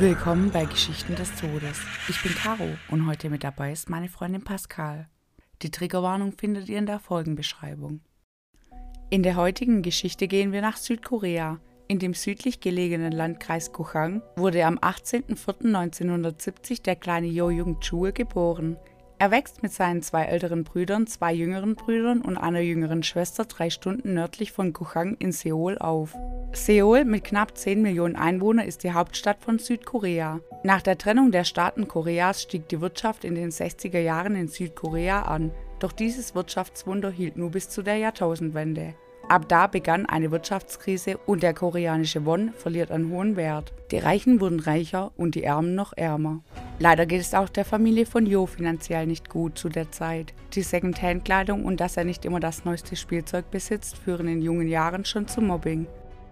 Willkommen bei Geschichten des Todes. Ich bin Caro und heute mit dabei ist meine Freundin Pascal. Die Triggerwarnung findet ihr in der Folgenbeschreibung. In der heutigen Geschichte gehen wir nach Südkorea. In dem südlich gelegenen Landkreis Kuchang wurde am 18.04.1970 der kleine Jo Jung Chul geboren. Er wächst mit seinen zwei älteren Brüdern, zwei jüngeren Brüdern und einer jüngeren Schwester drei Stunden nördlich von Kuchang in Seoul auf. Seoul mit knapp 10 Millionen Einwohnern ist die Hauptstadt von Südkorea. Nach der Trennung der Staaten Koreas stieg die Wirtschaft in den 60er Jahren in Südkorea an, doch dieses Wirtschaftswunder hielt nur bis zu der Jahrtausendwende. Ab da begann eine Wirtschaftskrise und der koreanische Won verliert an hohen Wert. Die Reichen wurden reicher und die Armen noch ärmer. Leider geht es auch der Familie von Jo finanziell nicht gut zu der Zeit. Die Secondhand-Kleidung und dass er nicht immer das neueste Spielzeug besitzt, führen in jungen Jahren schon zu Mobbing.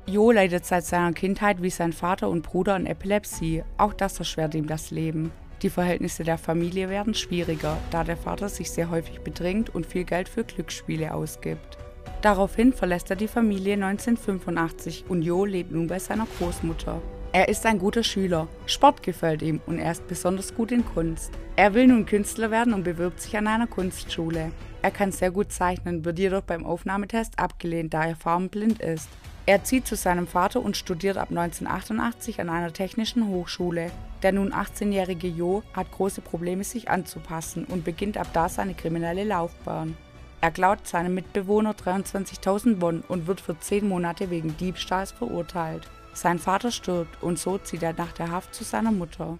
Jo leidet seit seiner Kindheit wie sein Vater und Bruder an Epilepsie, auch das erschwert ihm das Leben. Die Verhältnisse der Familie werden schwieriger, da der Vater sich sehr häufig bedrängt und viel Geld für Glücksspiele ausgibt. Daraufhin verlässt er die Familie 1985 und Jo lebt nun bei seiner Großmutter. Er ist ein guter Schüler, Sport gefällt ihm und er ist besonders gut in Kunst. Er will nun Künstler werden und bewirbt sich an einer Kunstschule. Er kann sehr gut zeichnen, wird jedoch beim Aufnahmetest abgelehnt, da er farbenblind ist. Er zieht zu seinem Vater und studiert ab 1988 an einer technischen Hochschule. Der nun 18-jährige Jo hat große Probleme, sich anzupassen und beginnt ab da seine kriminelle Laufbahn. Er klaut seinem Mitbewohner 23.000 Won und wird für 10 Monate wegen Diebstahls verurteilt. Sein Vater stirbt und so zieht er nach der Haft zu seiner Mutter.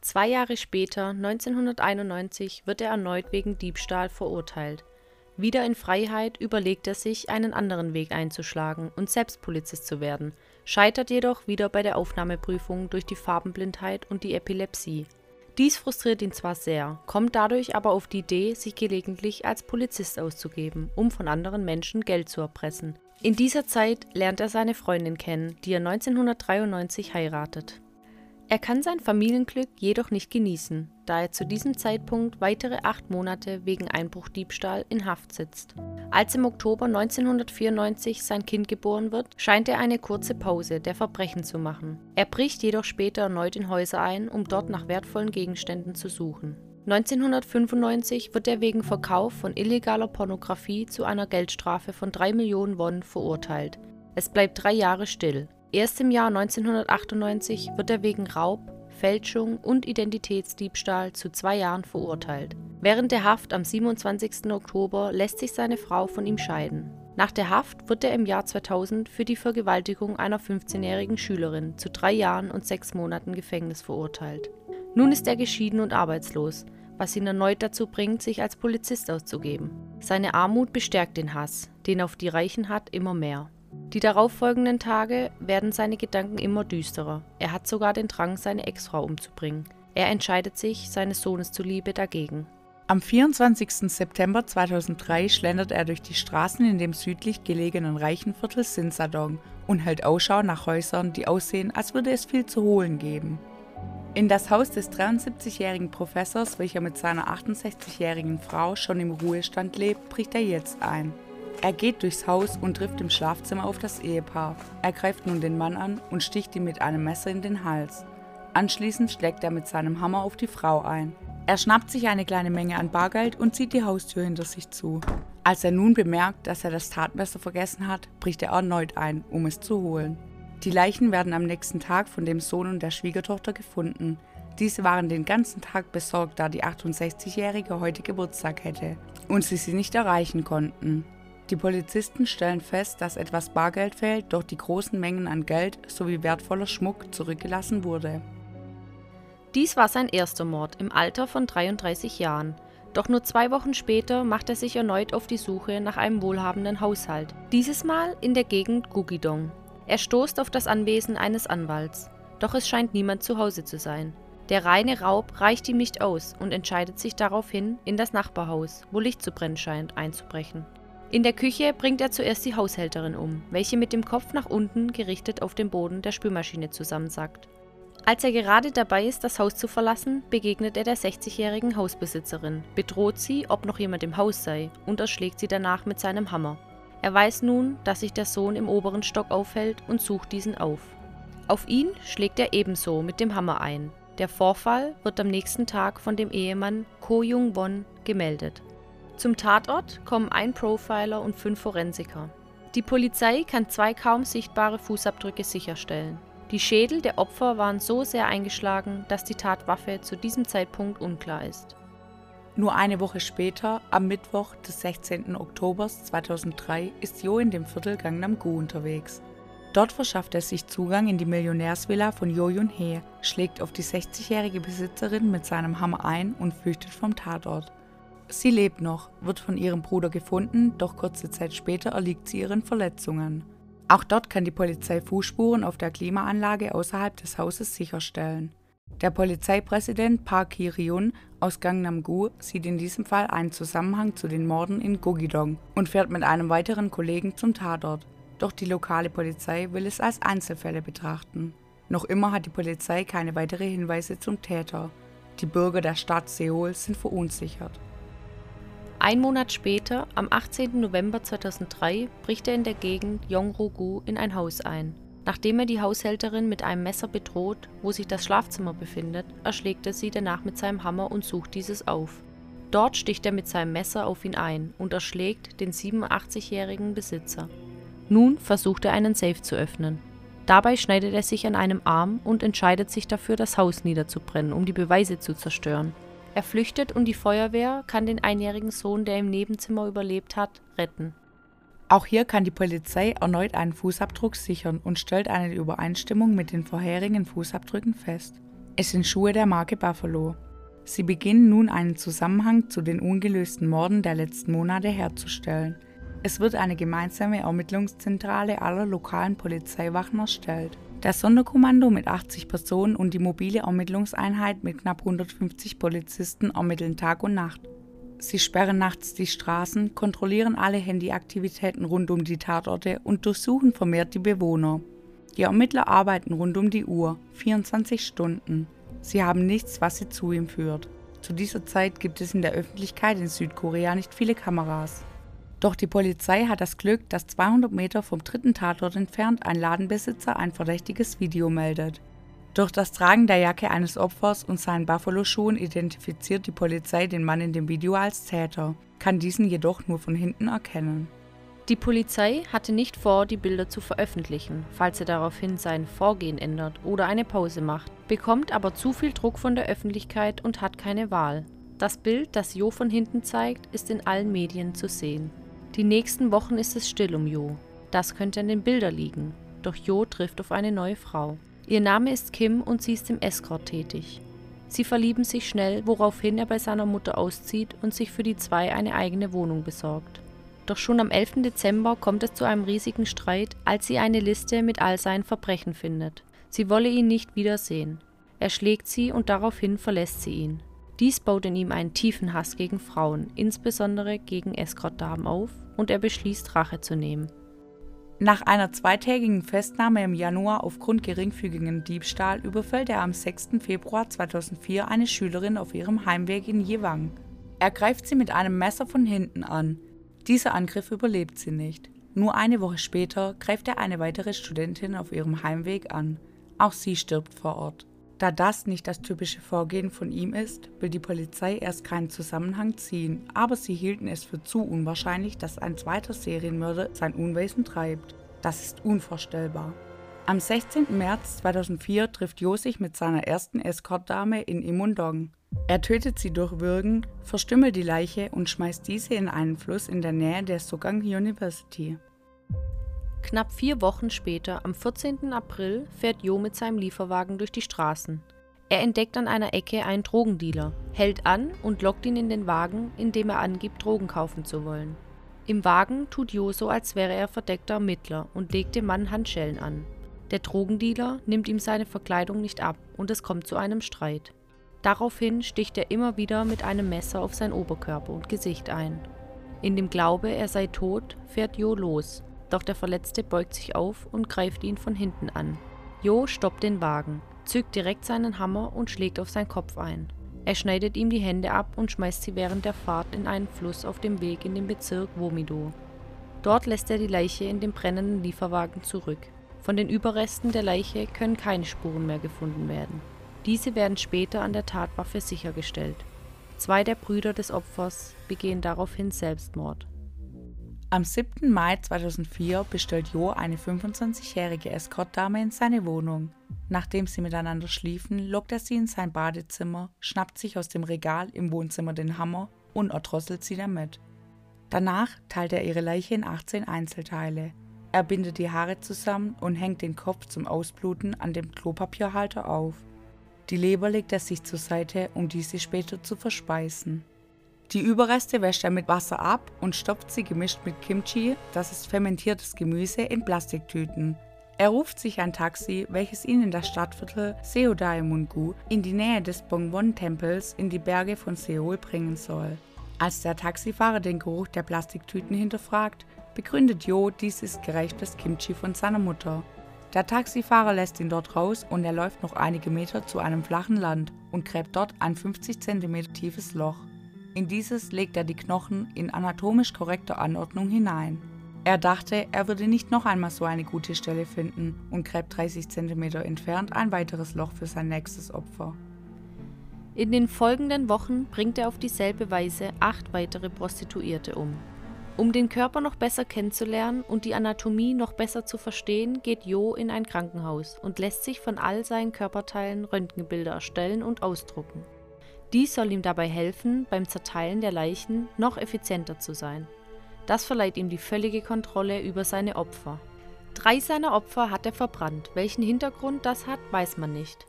Zwei Jahre später, 1991, wird er erneut wegen Diebstahl verurteilt. Wieder in Freiheit überlegt er sich, einen anderen Weg einzuschlagen und selbst Polizist zu werden, scheitert jedoch wieder bei der Aufnahmeprüfung durch die Farbenblindheit und die Epilepsie. Dies frustriert ihn zwar sehr, kommt dadurch aber auf die Idee, sich gelegentlich als Polizist auszugeben, um von anderen Menschen Geld zu erpressen. In dieser Zeit lernt er seine Freundin kennen, die er 1993 heiratet. Er kann sein Familienglück jedoch nicht genießen, da er zu diesem Zeitpunkt weitere acht Monate wegen Einbruchdiebstahl in Haft sitzt. Als im Oktober 1994 sein Kind geboren wird, scheint er eine kurze Pause der Verbrechen zu machen. Er bricht jedoch später erneut in Häuser ein, um dort nach wertvollen Gegenständen zu suchen. 1995 wird er wegen Verkauf von illegaler Pornografie zu einer Geldstrafe von 3 Millionen Won verurteilt. Es bleibt drei Jahre still. Erst im Jahr 1998 wird er wegen Raub, Fälschung und Identitätsdiebstahl zu zwei Jahren verurteilt. Während der Haft am 27. Oktober lässt sich seine Frau von ihm scheiden. Nach der Haft wird er im Jahr 2000 für die Vergewaltigung einer 15-jährigen Schülerin zu drei Jahren und sechs Monaten Gefängnis verurteilt. Nun ist er geschieden und arbeitslos, was ihn erneut dazu bringt, sich als Polizist auszugeben. Seine Armut bestärkt den Hass, den er auf die Reichen hat, immer mehr. Die darauffolgenden Tage werden seine Gedanken immer düsterer. Er hat sogar den Drang, seine Ex-Frau umzubringen. Er entscheidet sich, seines Sohnes zuliebe, dagegen. Am 24. September 2003 schlendert er durch die Straßen in dem südlich gelegenen Reichenviertel Sinsadong und hält Ausschau nach Häusern, die aussehen, als würde es viel zu holen geben. In das Haus des 73-jährigen Professors, welcher mit seiner 68-jährigen Frau schon im Ruhestand lebt, bricht er jetzt ein. Er geht durchs Haus und trifft im Schlafzimmer auf das Ehepaar. Er greift nun den Mann an und sticht ihm mit einem Messer in den Hals. Anschließend schlägt er mit seinem Hammer auf die Frau ein. Er schnappt sich eine kleine Menge an Bargeld und zieht die Haustür hinter sich zu. Als er nun bemerkt, dass er das Tatmesser vergessen hat, bricht er erneut ein, um es zu holen. Die Leichen werden am nächsten Tag von dem Sohn und der Schwiegertochter gefunden. Diese waren den ganzen Tag besorgt, da die 68-Jährige heute Geburtstag hätte und sie sie nicht erreichen konnten. Die Polizisten stellen fest, dass etwas Bargeld fehlt, doch die großen Mengen an Geld sowie wertvoller Schmuck zurückgelassen wurde. Dies war sein erster Mord im Alter von 33 Jahren. Doch nur zwei Wochen später macht er sich erneut auf die Suche nach einem wohlhabenden Haushalt. Dieses Mal in der Gegend Gugidong. Er stoßt auf das Anwesen eines Anwalts. Doch es scheint niemand zu Hause zu sein. Der reine Raub reicht ihm nicht aus und entscheidet sich daraufhin, in das Nachbarhaus, wo Licht zu brennen scheint, einzubrechen. In der Küche bringt er zuerst die Haushälterin um, welche mit dem Kopf nach unten gerichtet auf dem Boden der Spülmaschine zusammensackt. Als er gerade dabei ist, das Haus zu verlassen, begegnet er der 60-jährigen Hausbesitzerin, bedroht sie, ob noch jemand im Haus sei, und erschlägt sie danach mit seinem Hammer. Er weiß nun, dass sich der Sohn im oberen Stock aufhält und sucht diesen auf. Auf ihn schlägt er ebenso mit dem Hammer ein. Der Vorfall wird am nächsten Tag von dem Ehemann Ko Jung-won gemeldet. Zum Tatort kommen ein Profiler und fünf Forensiker. Die Polizei kann zwei kaum sichtbare Fußabdrücke sicherstellen. Die Schädel der Opfer waren so sehr eingeschlagen, dass die Tatwaffe zu diesem Zeitpunkt unklar ist. Nur eine Woche später, am Mittwoch des 16. Oktober 2003, ist Jo in dem Viertel Gangnam-gu unterwegs. Dort verschafft er sich Zugang in die Millionärsvilla von Jo Yun-hee, schlägt auf die 60-jährige Besitzerin mit seinem Hammer ein und flüchtet vom Tatort. Sie lebt noch, wird von ihrem Bruder gefunden, doch kurze Zeit später erliegt sie ihren Verletzungen. Auch dort kann die Polizei Fußspuren auf der Klimaanlage außerhalb des Hauses sicherstellen. Der Polizeipräsident Park Ki-ryun aus Gangnam-gu sieht in diesem Fall einen Zusammenhang zu den Morden in Gogidong und fährt mit einem weiteren Kollegen zum Tatort doch die lokale Polizei will es als Einzelfälle betrachten. Noch immer hat die Polizei keine weiteren Hinweise zum Täter. Die Bürger der Stadt Seoul sind verunsichert. Ein Monat später, am 18. November 2003, bricht er in der Gegend Yongro-gu in ein Haus ein. Nachdem er die Haushälterin mit einem Messer bedroht, wo sich das Schlafzimmer befindet, erschlägt er sie danach mit seinem Hammer und sucht dieses auf. Dort sticht er mit seinem Messer auf ihn ein und erschlägt den 87-jährigen Besitzer. Nun versucht er einen Safe zu öffnen. Dabei schneidet er sich an einem Arm und entscheidet sich dafür, das Haus niederzubrennen, um die Beweise zu zerstören. Er flüchtet und die Feuerwehr kann den einjährigen Sohn, der im Nebenzimmer überlebt hat, retten. Auch hier kann die Polizei erneut einen Fußabdruck sichern und stellt eine Übereinstimmung mit den vorherigen Fußabdrücken fest. Es sind Schuhe der Marke Buffalo. Sie beginnen nun einen Zusammenhang zu den ungelösten Morden der letzten Monate herzustellen. Es wird eine gemeinsame Ermittlungszentrale aller lokalen Polizeiwachen erstellt. Das Sonderkommando mit 80 Personen und die mobile Ermittlungseinheit mit knapp 150 Polizisten ermitteln Tag und Nacht. Sie sperren nachts die Straßen, kontrollieren alle Handyaktivitäten rund um die Tatorte und durchsuchen vermehrt die Bewohner. Die Ermittler arbeiten rund um die Uhr, 24 Stunden. Sie haben nichts, was sie zu ihm führt. Zu dieser Zeit gibt es in der Öffentlichkeit in Südkorea nicht viele Kameras. Doch die Polizei hat das Glück, dass 200 Meter vom dritten Tatort entfernt ein Ladenbesitzer ein verdächtiges Video meldet. Durch das Tragen der Jacke eines Opfers und seinen Buffalo-Schuhen identifiziert die Polizei den Mann in dem Video als Täter, kann diesen jedoch nur von hinten erkennen. Die Polizei hatte nicht vor, die Bilder zu veröffentlichen, falls er daraufhin sein Vorgehen ändert oder eine Pause macht, bekommt aber zu viel Druck von der Öffentlichkeit und hat keine Wahl. Das Bild, das Jo von hinten zeigt, ist in allen Medien zu sehen. Die nächsten Wochen ist es still um Jo. Das könnte an den Bildern liegen. Doch Jo trifft auf eine neue Frau. Ihr Name ist Kim und sie ist im Escort tätig. Sie verlieben sich schnell, woraufhin er bei seiner Mutter auszieht und sich für die zwei eine eigene Wohnung besorgt. Doch schon am 11. Dezember kommt es zu einem riesigen Streit, als sie eine Liste mit all seinen Verbrechen findet. Sie wolle ihn nicht wiedersehen. Er schlägt sie und daraufhin verlässt sie ihn. Dies baut in ihm einen tiefen Hass gegen Frauen, insbesondere gegen Escort-Damen auf, und er beschließt, Rache zu nehmen. Nach einer zweitägigen Festnahme im Januar aufgrund geringfügigen Diebstahl überfällt er am 6. Februar 2004 eine Schülerin auf ihrem Heimweg in Jewang. Er greift sie mit einem Messer von hinten an. Dieser Angriff überlebt sie nicht. Nur eine Woche später greift er eine weitere Studentin auf ihrem Heimweg an. Auch sie stirbt vor Ort. Da das nicht das typische Vorgehen von ihm ist, will die Polizei erst keinen Zusammenhang ziehen, aber sie hielten es für zu unwahrscheinlich, dass ein zweiter Serienmörder sein Unwesen treibt. Das ist unvorstellbar. Am 16. März 2004 trifft Jo mit seiner ersten Escortdame in Imundong. Er tötet sie durch Würgen, verstümmelt die Leiche und schmeißt diese in einen Fluss in der Nähe der Sogang University. Knapp vier Wochen später, am 14. April, fährt Jo mit seinem Lieferwagen durch die Straßen. Er entdeckt an einer Ecke einen Drogendealer, hält an und lockt ihn in den Wagen, indem er angibt, Drogen kaufen zu wollen. Im Wagen tut Jo so, als wäre er verdeckter Ermittler und legt dem Mann Handschellen an. Der Drogendealer nimmt ihm seine Verkleidung nicht ab und es kommt zu einem Streit. Daraufhin sticht er immer wieder mit einem Messer auf sein Oberkörper und Gesicht ein. In dem Glaube, er sei tot, fährt Jo los, doch der Verletzte beugt sich auf und greift ihn von hinten an. Jo stoppt den Wagen, zückt direkt seinen Hammer und schlägt auf seinen Kopf ein. Er schneidet ihm die Hände ab und schmeißt sie während der Fahrt in einen Fluss auf dem Weg in den Bezirk Womido. Dort lässt er die Leiche in dem brennenden Lieferwagen zurück. Von den Überresten der Leiche können keine Spuren mehr gefunden werden. Diese werden später an der Tatwaffe sichergestellt. Zwei der Brüder des Opfers begehen daraufhin Selbstmord. Am 7. Mai 2004 bestellt Jo eine 25-jährige Escortdame in seine Wohnung. Nachdem sie miteinander schliefen, lockt er sie in sein Badezimmer, schnappt sich aus dem Regal im Wohnzimmer den Hammer und erdrosselt sie damit. Danach teilt er ihre Leiche in 18 Einzelteile. Er bindet die Haare zusammen und hängt den Kopf zum Ausbluten an dem Klopapierhalter auf. Die Leber legt er sich zur Seite, um diese später zu verspeisen. Die Überreste wäscht er mit Wasser ab und stopft sie gemischt mit Kimchi, das ist fermentiertes Gemüse, in Plastiktüten. Er ruft sich ein Taxi, welches ihn in das Stadtviertel Seodaemungu in die Nähe des Bongwon-Tempels in die Berge von Seoul bringen soll. Als der Taxifahrer den Geruch der Plastiktüten hinterfragt, begründet Jo, dies ist gereiftes Kimchi von seiner Mutter. Der Taxifahrer lässt ihn dort raus und er läuft noch einige Meter zu einem flachen Land und gräbt dort ein 50 cm tiefes Loch. In dieses legt er die Knochen in anatomisch korrekter Anordnung hinein. Er dachte, er würde nicht noch einmal so eine gute Stelle finden und gräbt 30 cm entfernt ein weiteres Loch für sein nächstes Opfer. In den folgenden Wochen bringt er auf dieselbe Weise acht weitere Prostituierte um. Um den Körper noch besser kennenzulernen und die Anatomie noch besser zu verstehen, geht Jo in ein Krankenhaus und lässt sich von all seinen Körperteilen Röntgenbilder erstellen und ausdrucken. Dies soll ihm dabei helfen, beim Zerteilen der Leichen noch effizienter zu sein. Das verleiht ihm die völlige Kontrolle über seine Opfer. Drei seiner Opfer hat er verbrannt. Welchen Hintergrund das hat, weiß man nicht.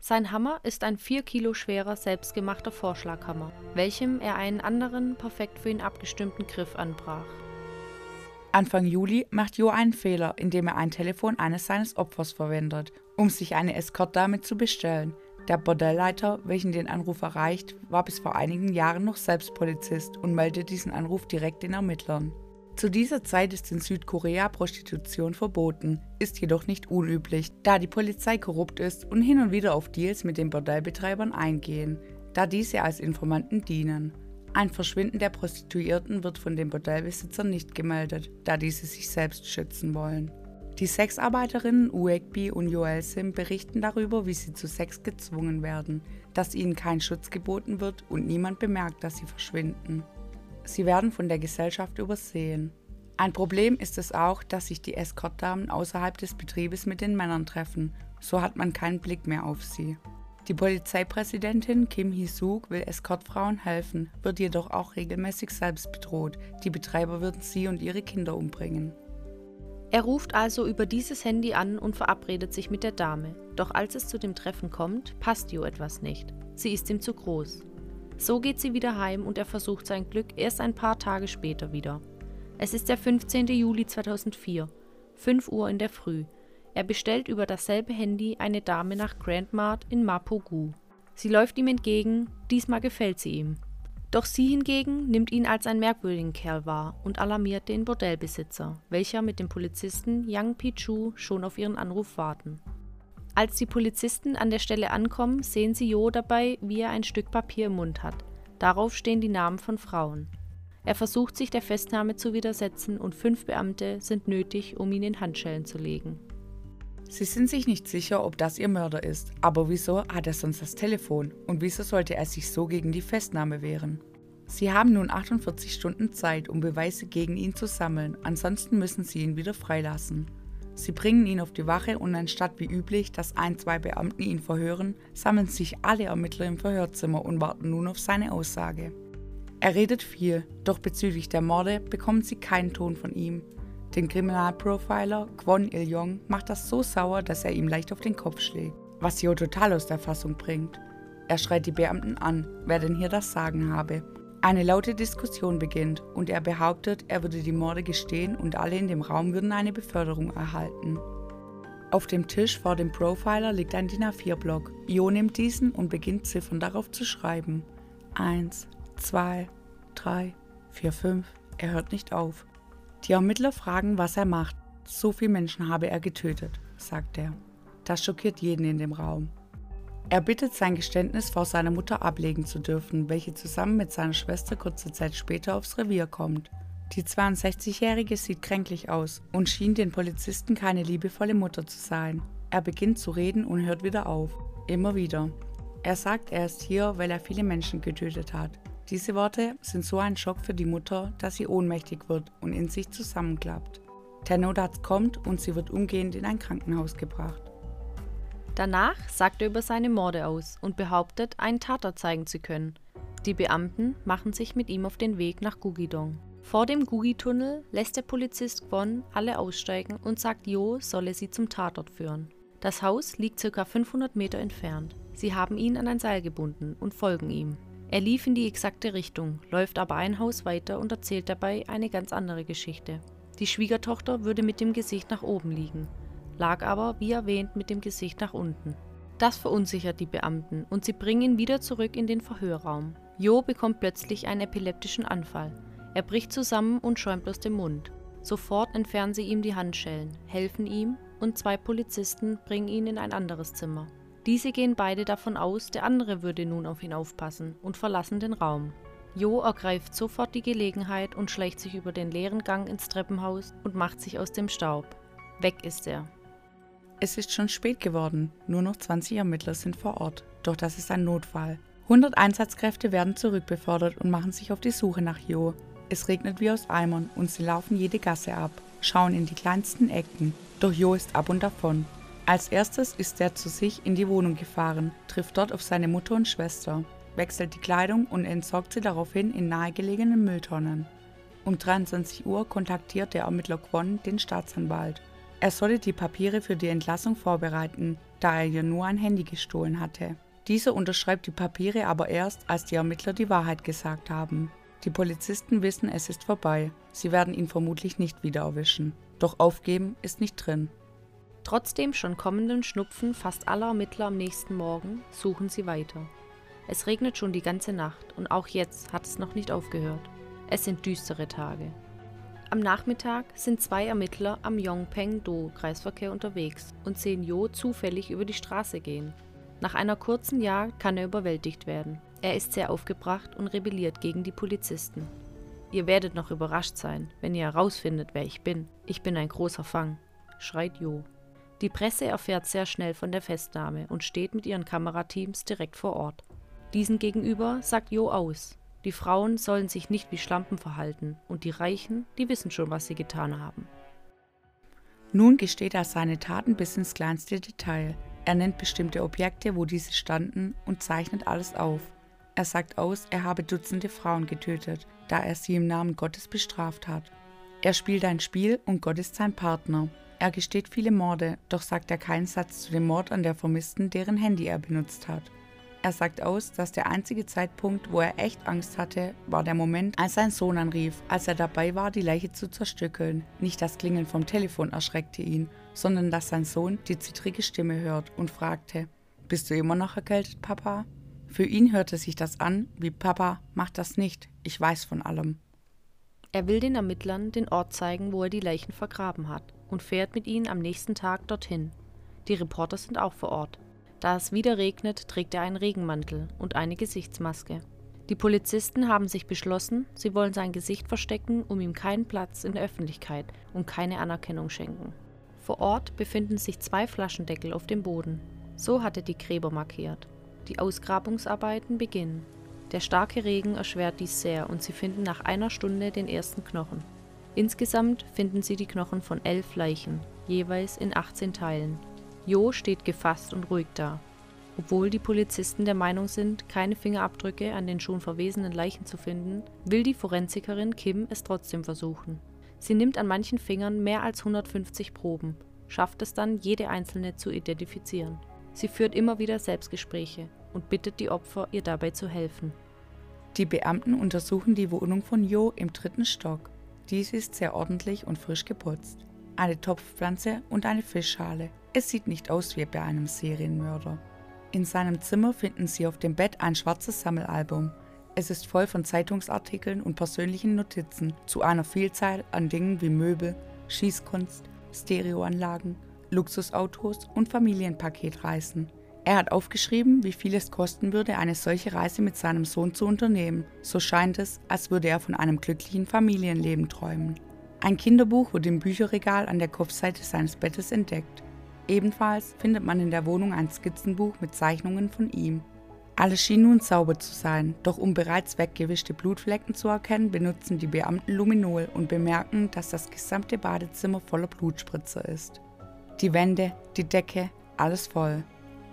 Sein Hammer ist ein 4 Kilo schwerer selbstgemachter Vorschlaghammer, welchem er einen anderen, perfekt für ihn abgestimmten Griff anbrach. Anfang Juli macht Jo einen Fehler, indem er ein Telefon eines seines Opfers verwendet, um sich eine Escortdame zu bestellen. Der Bordellleiter, welchen den Anruf erreicht, war bis vor einigen Jahren noch selbst Polizist und meldet diesen Anruf direkt den Ermittlern. Zu dieser Zeit ist in Südkorea Prostitution verboten, ist jedoch nicht unüblich, da die Polizei korrupt ist und hin und wieder auf Deals mit den Bordellbetreibern eingehen, da diese als Informanten dienen. Ein Verschwinden der Prostituierten wird von den Bordellbesitzern nicht gemeldet, da diese sich selbst schützen wollen. Die Sexarbeiterinnen Uegbi und Joelsim berichten darüber, wie sie zu Sex gezwungen werden, dass ihnen kein Schutz geboten wird und niemand bemerkt, dass sie verschwinden. Sie werden von der Gesellschaft übersehen. Ein Problem ist es auch, dass sich die Escortdamen außerhalb des Betriebes mit den Männern treffen. So hat man keinen Blick mehr auf sie. Die Polizeipräsidentin Kim Hee-suk will Escortfrauen helfen, wird jedoch auch regelmäßig selbst bedroht. Die Betreiber würden sie und ihre Kinder umbringen. Er ruft also über dieses Handy an und verabredet sich mit der Dame. Doch als es zu dem Treffen kommt, passt Jo etwas nicht. Sie ist ihm zu groß. So geht sie wieder heim und er versucht sein Glück erst ein paar Tage später wieder. Es ist der 15. Juli 2004, 5 Uhr in der Früh. Er bestellt über dasselbe Handy eine Dame nach Grandmart in Mapogu. Sie läuft ihm entgegen, diesmal gefällt sie ihm. Doch sie hingegen nimmt ihn als einen merkwürdigen Kerl wahr und alarmiert den Bordellbesitzer, welcher mit dem Polizisten Yang Pichu schon auf ihren Anruf warten. Als die Polizisten an der Stelle ankommen, sehen sie Jo dabei, wie er ein Stück Papier im Mund hat. Darauf stehen die Namen von Frauen. Er versucht sich der Festnahme zu widersetzen und fünf Beamte sind nötig, um ihn in Handschellen zu legen. Sie sind sich nicht sicher, ob das ihr Mörder ist, aber wieso hat er sonst das Telefon und wieso sollte er sich so gegen die Festnahme wehren? Sie haben nun 48 Stunden Zeit, um Beweise gegen ihn zu sammeln, ansonsten müssen sie ihn wieder freilassen. Sie bringen ihn auf die Wache und anstatt wie üblich, dass ein, zwei Beamten ihn verhören, sammeln sich alle Ermittler im Verhörzimmer und warten nun auf seine Aussage. Er redet viel, doch bezüglich der Morde bekommen sie keinen Ton von ihm. Den Kriminalprofiler Kwon Il-yong macht das so sauer, dass er ihm leicht auf den Kopf schlägt, was Yo total aus der Fassung bringt. Er schreit die Beamten an, wer denn hier das Sagen habe eine laute Diskussion beginnt und er behauptet, er würde die Morde gestehen und alle in dem Raum würden eine Beförderung erhalten. Auf dem Tisch vor dem Profiler liegt ein DIN A4-Block. Jo nimmt diesen und beginnt Ziffern darauf zu schreiben. Eins, zwei, drei, vier, fünf. Er hört nicht auf. Die Ermittler fragen, was er macht. So viele Menschen habe er getötet, sagt er. Das schockiert jeden in dem Raum. Er bittet sein Geständnis vor seiner Mutter ablegen zu dürfen, welche zusammen mit seiner Schwester kurze Zeit später aufs Revier kommt. Die 62-Jährige sieht kränklich aus und schien den Polizisten keine liebevolle Mutter zu sein. Er beginnt zu reden und hört wieder auf. Immer wieder. Er sagt, er ist hier, weil er viele Menschen getötet hat. Diese Worte sind so ein Schock für die Mutter, dass sie ohnmächtig wird und in sich zusammenklappt. Der Notarzt kommt und sie wird umgehend in ein Krankenhaus gebracht. Danach sagt er über seine Morde aus und behauptet, einen Tatort zeigen zu können. Die Beamten machen sich mit ihm auf den Weg nach Gugidong. Vor dem Gugi-Tunnel lässt der Polizist Kwon alle aussteigen und sagt Jo solle sie zum Tatort führen. Das Haus liegt ca. 500 Meter entfernt. Sie haben ihn an ein Seil gebunden und folgen ihm. Er lief in die exakte Richtung, läuft aber ein Haus weiter und erzählt dabei eine ganz andere Geschichte. Die Schwiegertochter würde mit dem Gesicht nach oben liegen lag aber, wie erwähnt, mit dem Gesicht nach unten. Das verunsichert die Beamten und sie bringen ihn wieder zurück in den Verhörraum. Jo bekommt plötzlich einen epileptischen Anfall. Er bricht zusammen und schäumt aus dem Mund. Sofort entfernen sie ihm die Handschellen, helfen ihm und zwei Polizisten bringen ihn in ein anderes Zimmer. Diese gehen beide davon aus, der andere würde nun auf ihn aufpassen und verlassen den Raum. Jo ergreift sofort die Gelegenheit und schleicht sich über den leeren Gang ins Treppenhaus und macht sich aus dem Staub. Weg ist er. Es ist schon spät geworden, nur noch 20 Ermittler sind vor Ort, doch das ist ein Notfall. 100 Einsatzkräfte werden zurückbefördert und machen sich auf die Suche nach Jo. Es regnet wie aus Eimern und sie laufen jede Gasse ab, schauen in die kleinsten Ecken, doch Jo ist ab und davon. Als erstes ist er zu sich in die Wohnung gefahren, trifft dort auf seine Mutter und Schwester, wechselt die Kleidung und entsorgt sie daraufhin in nahegelegenen Mülltonnen. Um 23 Uhr kontaktiert der Ermittler Kwon den Staatsanwalt er solle die Papiere für die Entlassung vorbereiten, da er ja nur ein Handy gestohlen hatte. Dieser unterschreibt die Papiere aber erst, als die Ermittler die Wahrheit gesagt haben. Die Polizisten wissen, es ist vorbei. Sie werden ihn vermutlich nicht wieder erwischen. Doch aufgeben ist nicht drin. Trotz dem schon kommenden Schnupfen fast aller Ermittler am nächsten Morgen suchen sie weiter. Es regnet schon die ganze Nacht und auch jetzt hat es noch nicht aufgehört. Es sind düstere Tage. Am Nachmittag sind zwei Ermittler am Yongpeng-do-Kreisverkehr unterwegs und sehen Jo zufällig über die Straße gehen. Nach einer kurzen Jagd kann er überwältigt werden. Er ist sehr aufgebracht und rebelliert gegen die Polizisten. Ihr werdet noch überrascht sein, wenn ihr herausfindet, wer ich bin. Ich bin ein großer Fang, schreit Jo. Die Presse erfährt sehr schnell von der Festnahme und steht mit ihren Kamerateams direkt vor Ort. Diesen gegenüber sagt Jo aus, die Frauen sollen sich nicht wie Schlampen verhalten und die Reichen, die wissen schon, was sie getan haben. Nun gesteht er seine Taten bis ins kleinste Detail. Er nennt bestimmte Objekte, wo diese standen und zeichnet alles auf. Er sagt aus, er habe Dutzende Frauen getötet, da er sie im Namen Gottes bestraft hat. Er spielt ein Spiel und Gott ist sein Partner. Er gesteht viele Morde, doch sagt er keinen Satz zu dem Mord an der Vermissten, deren Handy er benutzt hat. Er sagt aus, dass der einzige Zeitpunkt, wo er echt Angst hatte, war der Moment, als sein Sohn anrief, als er dabei war, die Leiche zu zerstückeln. Nicht das Klingeln vom Telefon erschreckte ihn, sondern dass sein Sohn die zittrige Stimme hört und fragte, Bist du immer noch erkältet, Papa? Für ihn hörte sich das an wie Papa, mach das nicht, ich weiß von allem. Er will den Ermittlern den Ort zeigen, wo er die Leichen vergraben hat, und fährt mit ihnen am nächsten Tag dorthin. Die Reporter sind auch vor Ort. Da es wieder regnet, trägt er einen Regenmantel und eine Gesichtsmaske. Die Polizisten haben sich beschlossen, sie wollen sein Gesicht verstecken, um ihm keinen Platz in der Öffentlichkeit und keine Anerkennung schenken. Vor Ort befinden sich zwei Flaschendeckel auf dem Boden. So hat er die Gräber markiert. Die Ausgrabungsarbeiten beginnen. Der starke Regen erschwert dies sehr und sie finden nach einer Stunde den ersten Knochen. Insgesamt finden sie die Knochen von elf Leichen, jeweils in 18 Teilen. Jo steht gefasst und ruhig da. Obwohl die Polizisten der Meinung sind, keine Fingerabdrücke an den schon verwesenen Leichen zu finden, will die Forensikerin Kim es trotzdem versuchen. Sie nimmt an manchen Fingern mehr als 150 Proben, schafft es dann, jede einzelne zu identifizieren. Sie führt immer wieder Selbstgespräche und bittet die Opfer, ihr dabei zu helfen. Die Beamten untersuchen die Wohnung von Jo im dritten Stock. Dies ist sehr ordentlich und frisch geputzt. Eine Topfpflanze und eine Fischschale. Es sieht nicht aus wie bei einem Serienmörder. In seinem Zimmer finden sie auf dem Bett ein schwarzes Sammelalbum. Es ist voll von Zeitungsartikeln und persönlichen Notizen zu einer Vielzahl an Dingen wie Möbel, Schießkunst, Stereoanlagen, Luxusautos und Familienpaketreisen. Er hat aufgeschrieben, wie viel es kosten würde, eine solche Reise mit seinem Sohn zu unternehmen. So scheint es, als würde er von einem glücklichen Familienleben träumen. Ein Kinderbuch wurde im Bücherregal an der Kopfseite seines Bettes entdeckt. Ebenfalls findet man in der Wohnung ein Skizzenbuch mit Zeichnungen von ihm. Alles schien nun sauber zu sein, doch um bereits weggewischte Blutflecken zu erkennen, benutzen die Beamten Luminol und bemerken, dass das gesamte Badezimmer voller Blutspritzer ist. Die Wände, die Decke, alles voll.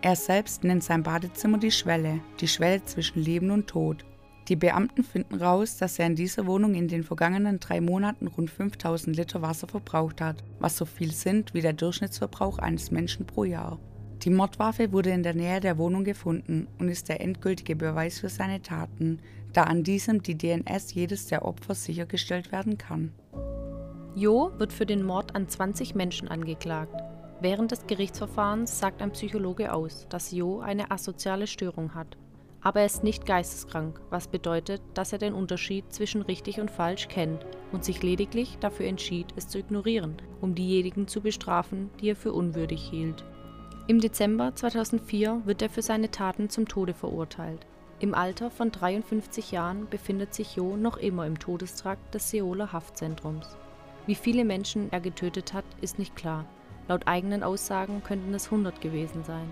Er selbst nennt sein Badezimmer die Schwelle, die Schwelle zwischen Leben und Tod. Die Beamten finden raus, dass er in dieser Wohnung in den vergangenen drei Monaten rund 5000 Liter Wasser verbraucht hat, was so viel sind wie der Durchschnittsverbrauch eines Menschen pro Jahr. Die Mordwaffe wurde in der Nähe der Wohnung gefunden und ist der endgültige Beweis für seine Taten, da an diesem die DNS jedes der Opfer sichergestellt werden kann. Jo wird für den Mord an 20 Menschen angeklagt. Während des Gerichtsverfahrens sagt ein Psychologe aus, dass Jo eine asoziale Störung hat. Aber er ist nicht geisteskrank, was bedeutet, dass er den Unterschied zwischen richtig und falsch kennt und sich lediglich dafür entschied, es zu ignorieren, um diejenigen zu bestrafen, die er für unwürdig hielt. Im Dezember 2004 wird er für seine Taten zum Tode verurteilt. Im Alter von 53 Jahren befindet sich Jo noch immer im Todestrakt des Seoler Haftzentrums. Wie viele Menschen er getötet hat, ist nicht klar. Laut eigenen Aussagen könnten es 100 gewesen sein.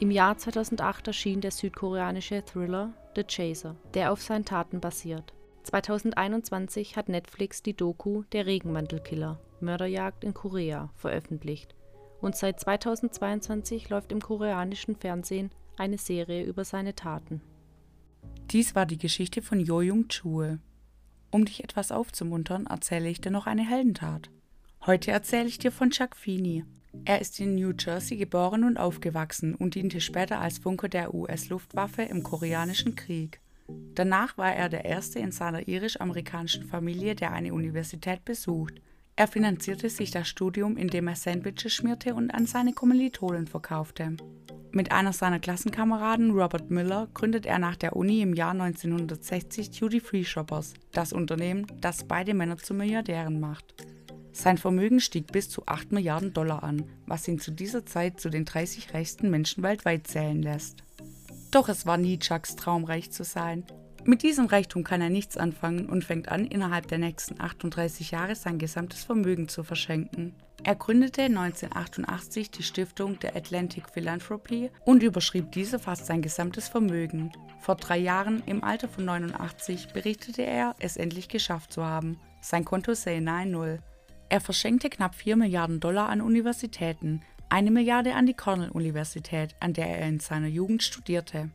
Im Jahr 2008 erschien der südkoreanische Thriller The Chaser, der auf seinen Taten basiert. 2021 hat Netflix die Doku Der Regenmantelkiller Mörderjagd in Korea veröffentlicht und seit 2022 läuft im koreanischen Fernsehen eine Serie über seine Taten. Dies war die Geschichte von Jo Jung Chul. Um dich etwas aufzumuntern, erzähle ich dir noch eine Heldentat. Heute erzähle ich dir von Chuck Feeney. Er ist in New Jersey geboren und aufgewachsen und diente später als Funker der US-Luftwaffe im Koreanischen Krieg. Danach war er der erste in seiner irisch-amerikanischen Familie, der eine Universität besucht. Er finanzierte sich das Studium, indem er Sandwiches schmierte und an seine Kommilitonen verkaufte. Mit einer seiner Klassenkameraden, Robert Miller, gründet er nach der Uni im Jahr 1960 Duty Free Shoppers, das Unternehmen, das beide Männer zu Milliardären macht. Sein Vermögen stieg bis zu 8 Milliarden Dollar an, was ihn zu dieser Zeit zu den 30 reichsten Menschen weltweit zählen lässt. Doch es war nie Chucks Traum, reich zu sein. Mit diesem Reichtum kann er nichts anfangen und fängt an, innerhalb der nächsten 38 Jahre sein gesamtes Vermögen zu verschenken. Er gründete 1988 die Stiftung der Atlantic Philanthropy und überschrieb diese fast sein gesamtes Vermögen. Vor drei Jahren, im Alter von 89, berichtete er, es endlich geschafft zu haben. Sein Konto sei nahe Null. Er verschenkte knapp 4 Milliarden Dollar an Universitäten, eine Milliarde an die Cornell-Universität, an der er in seiner Jugend studierte.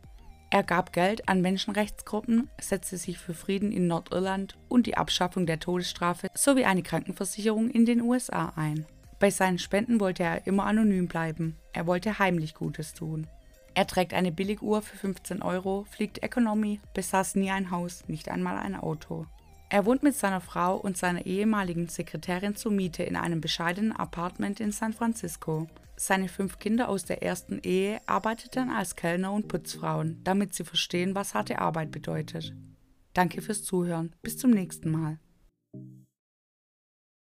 Er gab Geld an Menschenrechtsgruppen, setzte sich für Frieden in Nordirland und die Abschaffung der Todesstrafe sowie eine Krankenversicherung in den USA ein. Bei seinen Spenden wollte er immer anonym bleiben. Er wollte heimlich Gutes tun. Er trägt eine Billiguhr für 15 Euro, fliegt Economy, besaß nie ein Haus, nicht einmal ein Auto. Er wohnt mit seiner Frau und seiner ehemaligen Sekretärin zur Miete in einem bescheidenen Apartment in San Francisco. Seine fünf Kinder aus der ersten Ehe arbeiteten als Kellner und Putzfrauen, damit sie verstehen, was harte Arbeit bedeutet. Danke fürs Zuhören. Bis zum nächsten Mal.